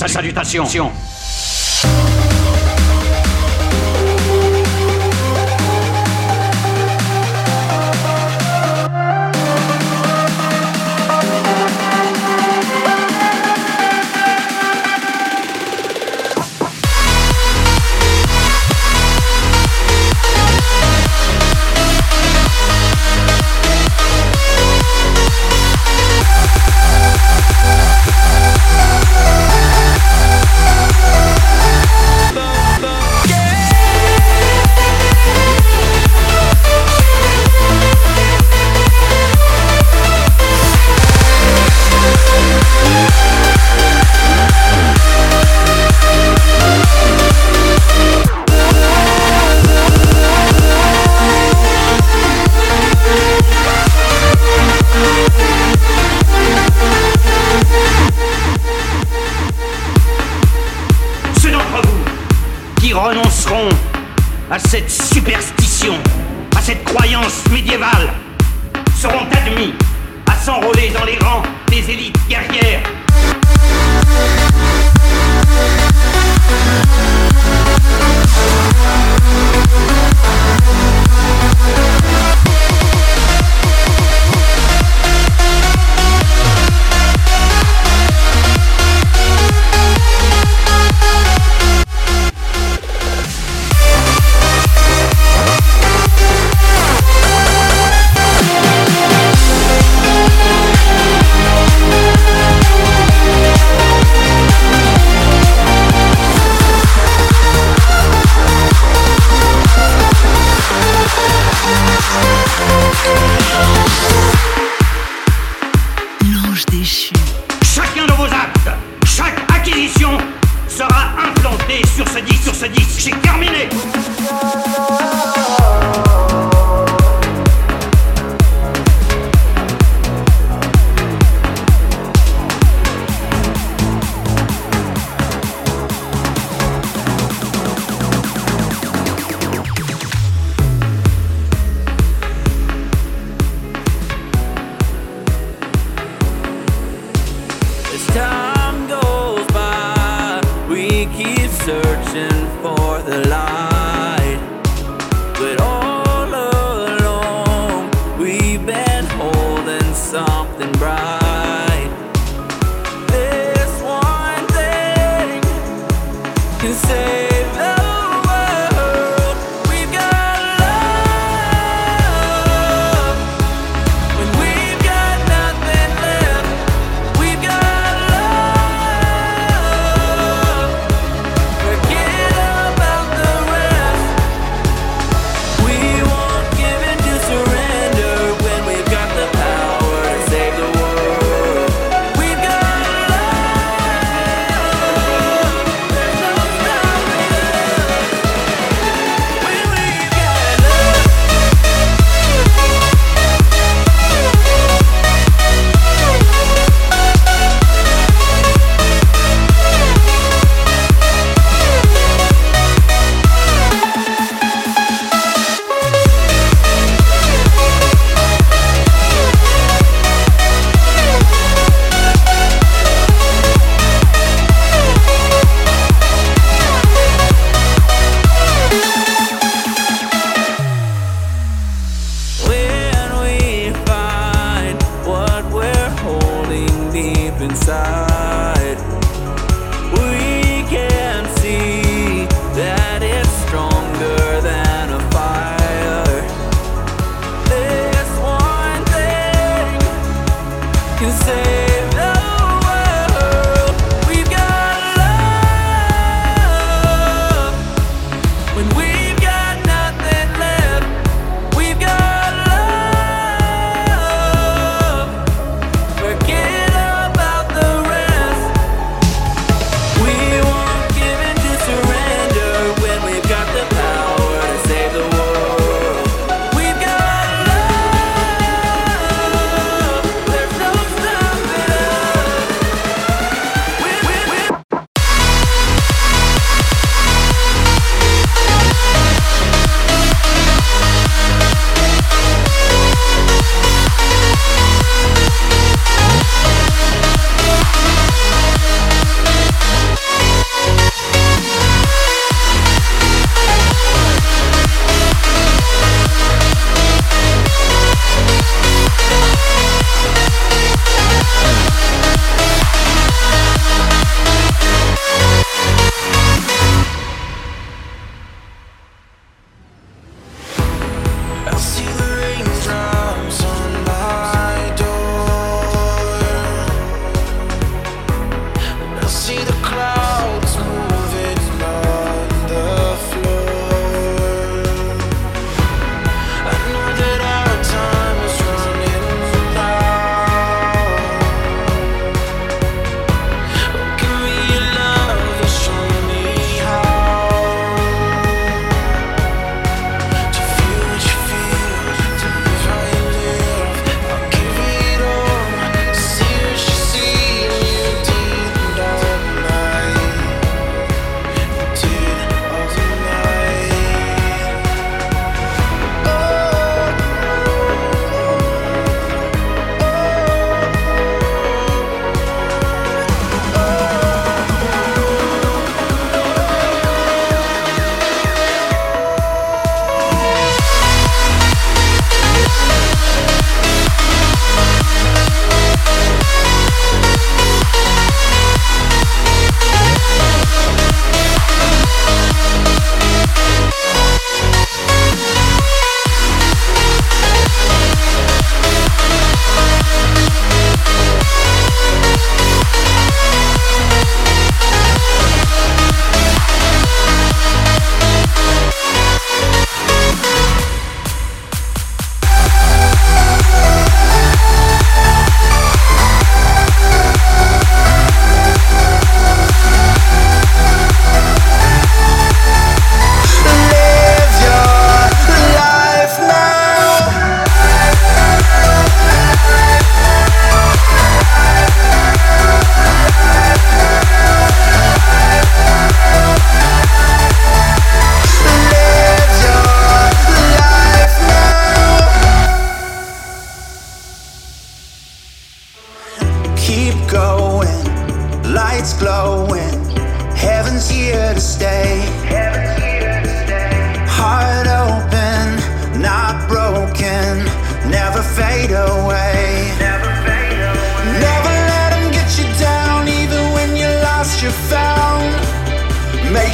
sa salutation. à cette superstition, à cette croyance médiévale, seront admis à s'enrôler dans les rangs des élites guerrières.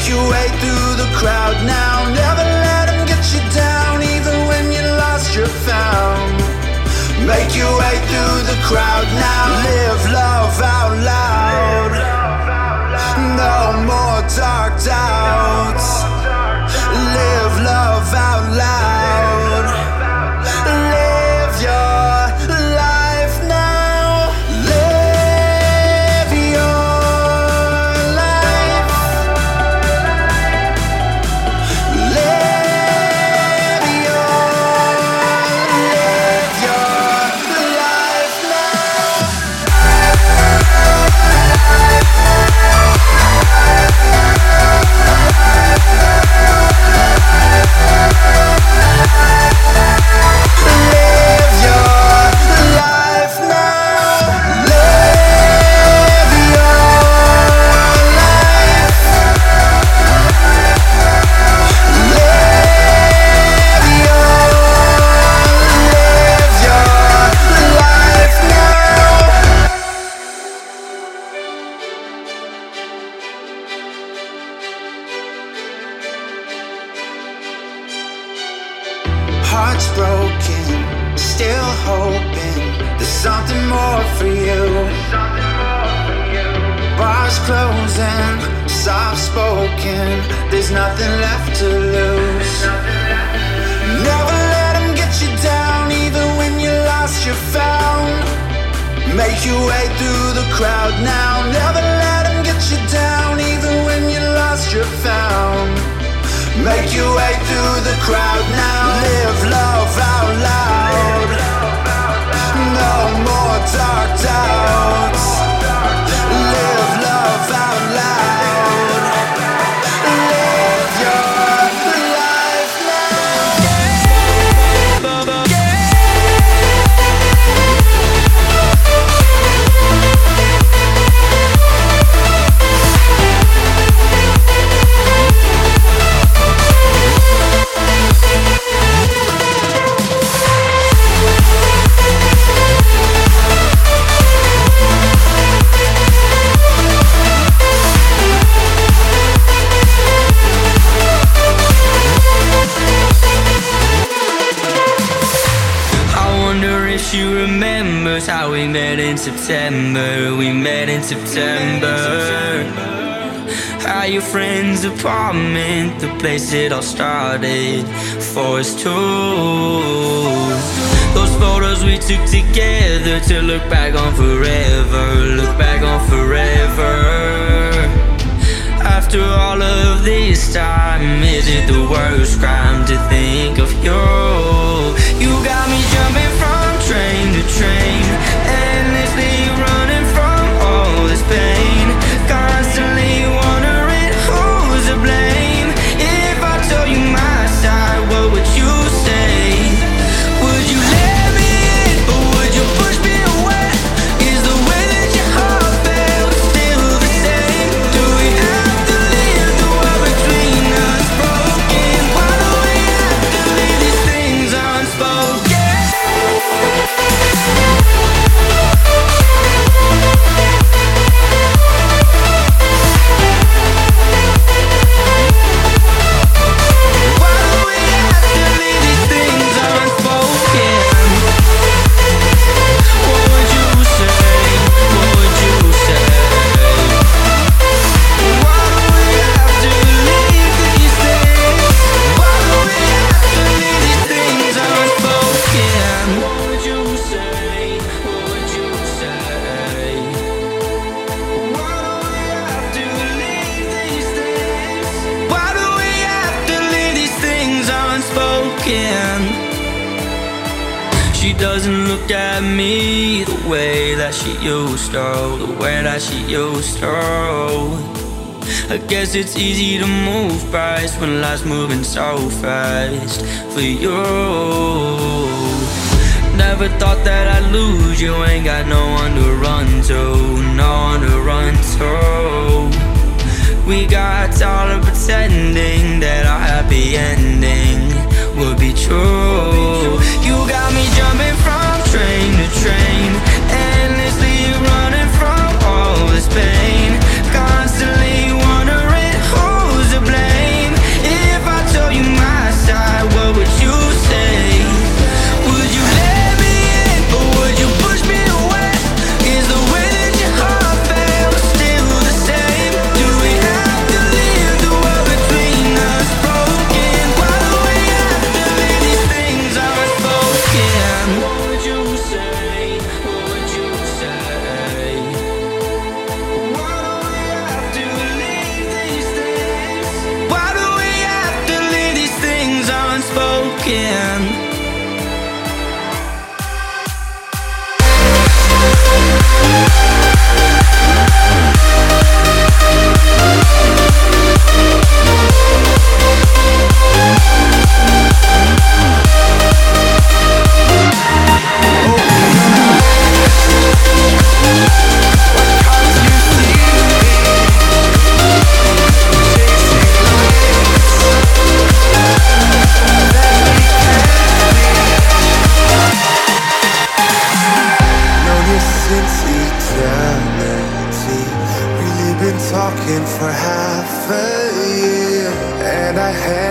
Make your way through the crowd now. Never let them get you down, even when you lost your found. Make your way through the crowd now. Live love out loud. No more dark doubts. Live love out loud. Apartment, the place it all started for us two. Those photos we took together to look back on forever, look back on forever. After all of this time, is it the worst crime to think doesn't look at me the way that she used to, the way that she used to. I guess it's easy to move fast when life's moving so fast for you. Never thought that I'd lose you, ain't got no one to run to, no one to run to. We got tired of pretending that our happy ending would be true. You got me jumping from train to train, endlessly running from all this pain,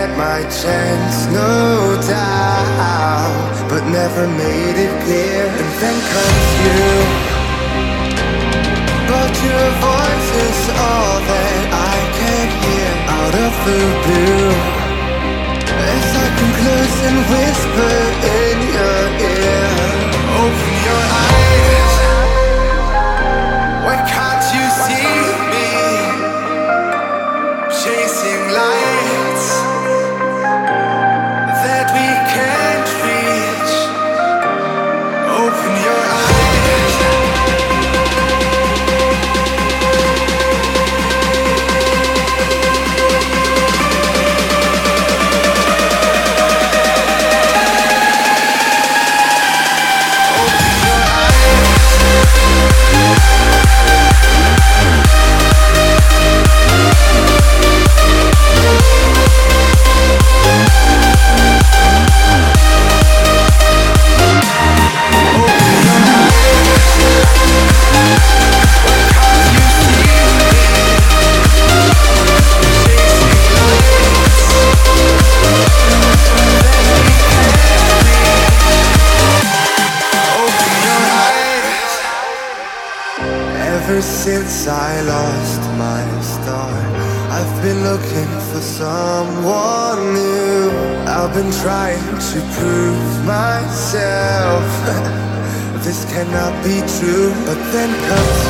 had my chance, no doubt. But never made it clear. And then comes you. But your voice is all that I can hear out of the blue. As I come close and whisper in your ear, open your eyes. Why can't to prove myself. this cannot be true, but then comes.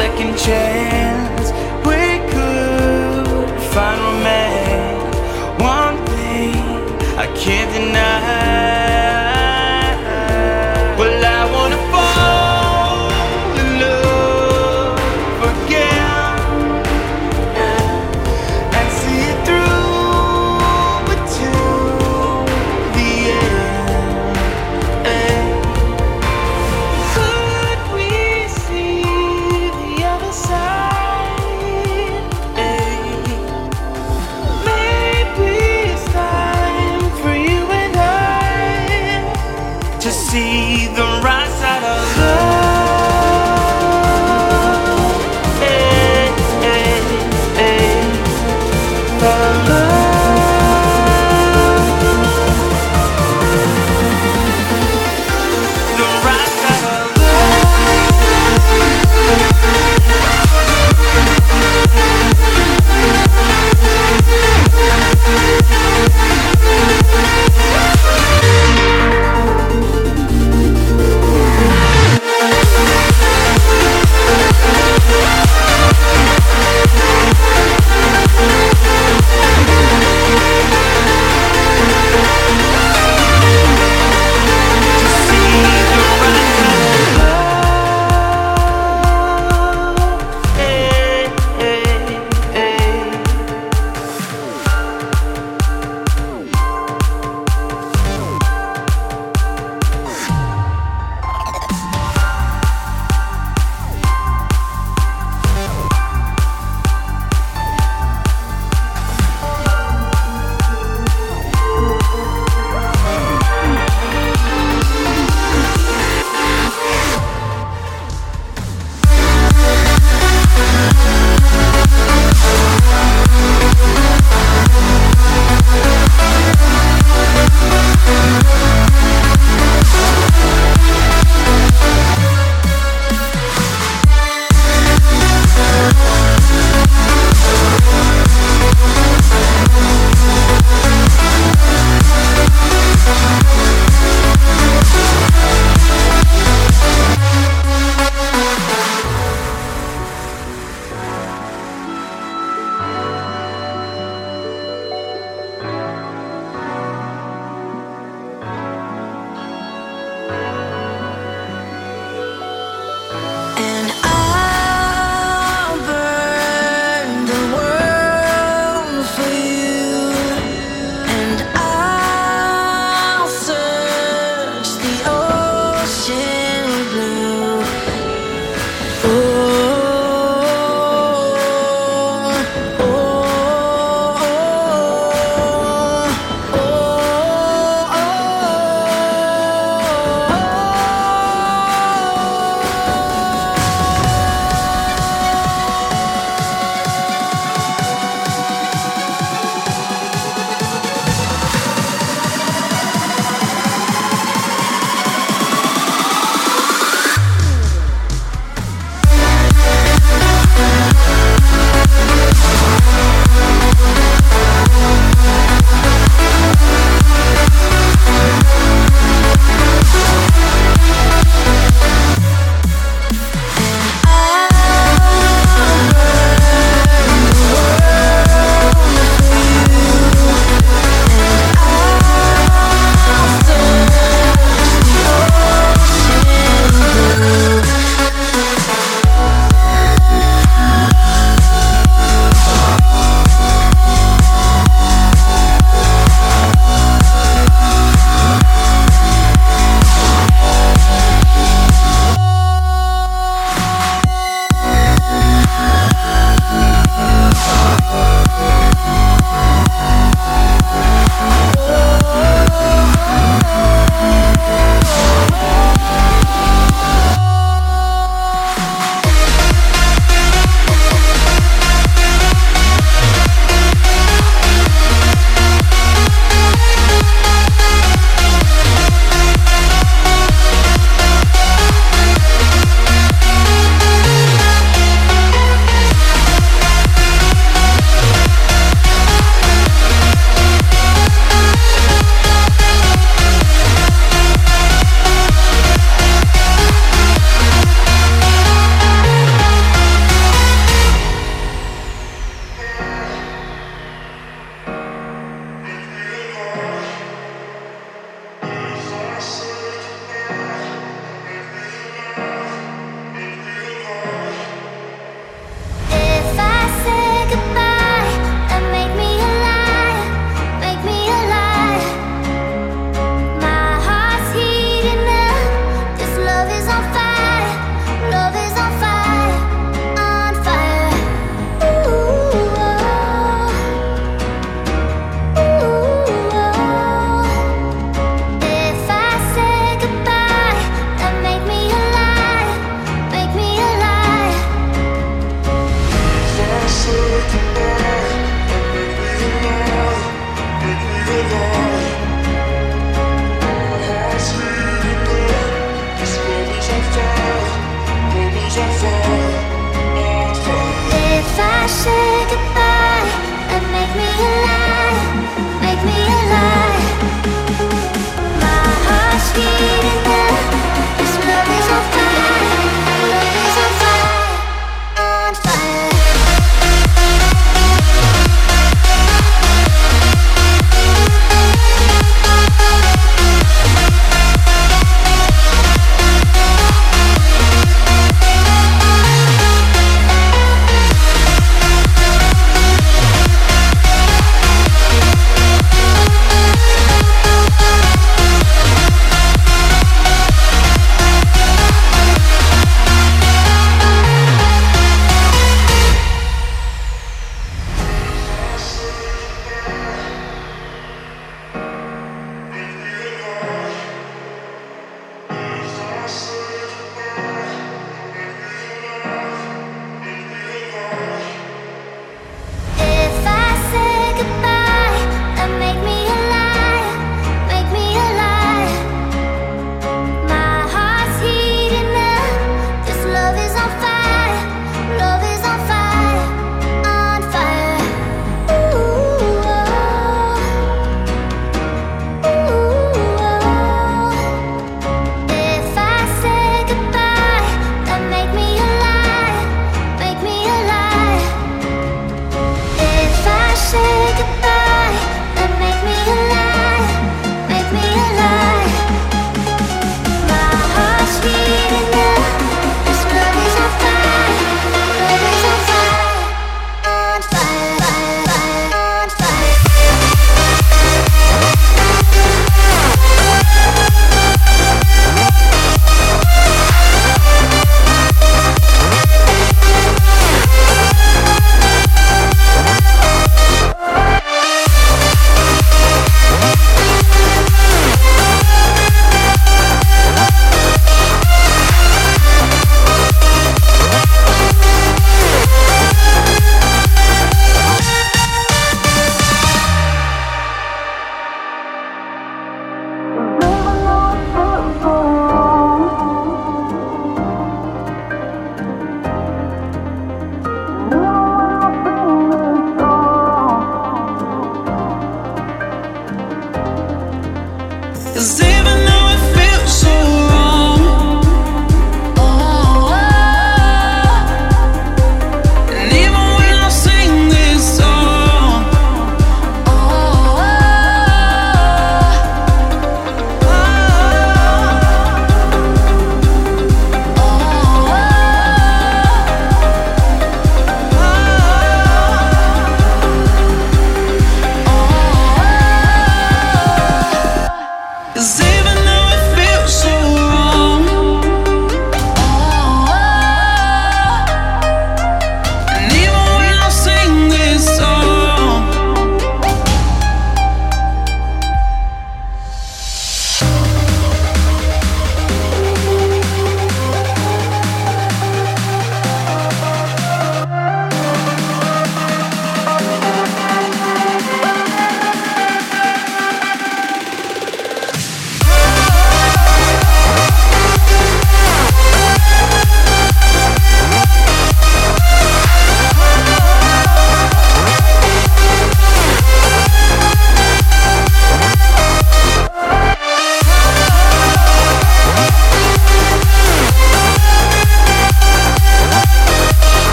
second chance. We could find romance. One thing I can't deny.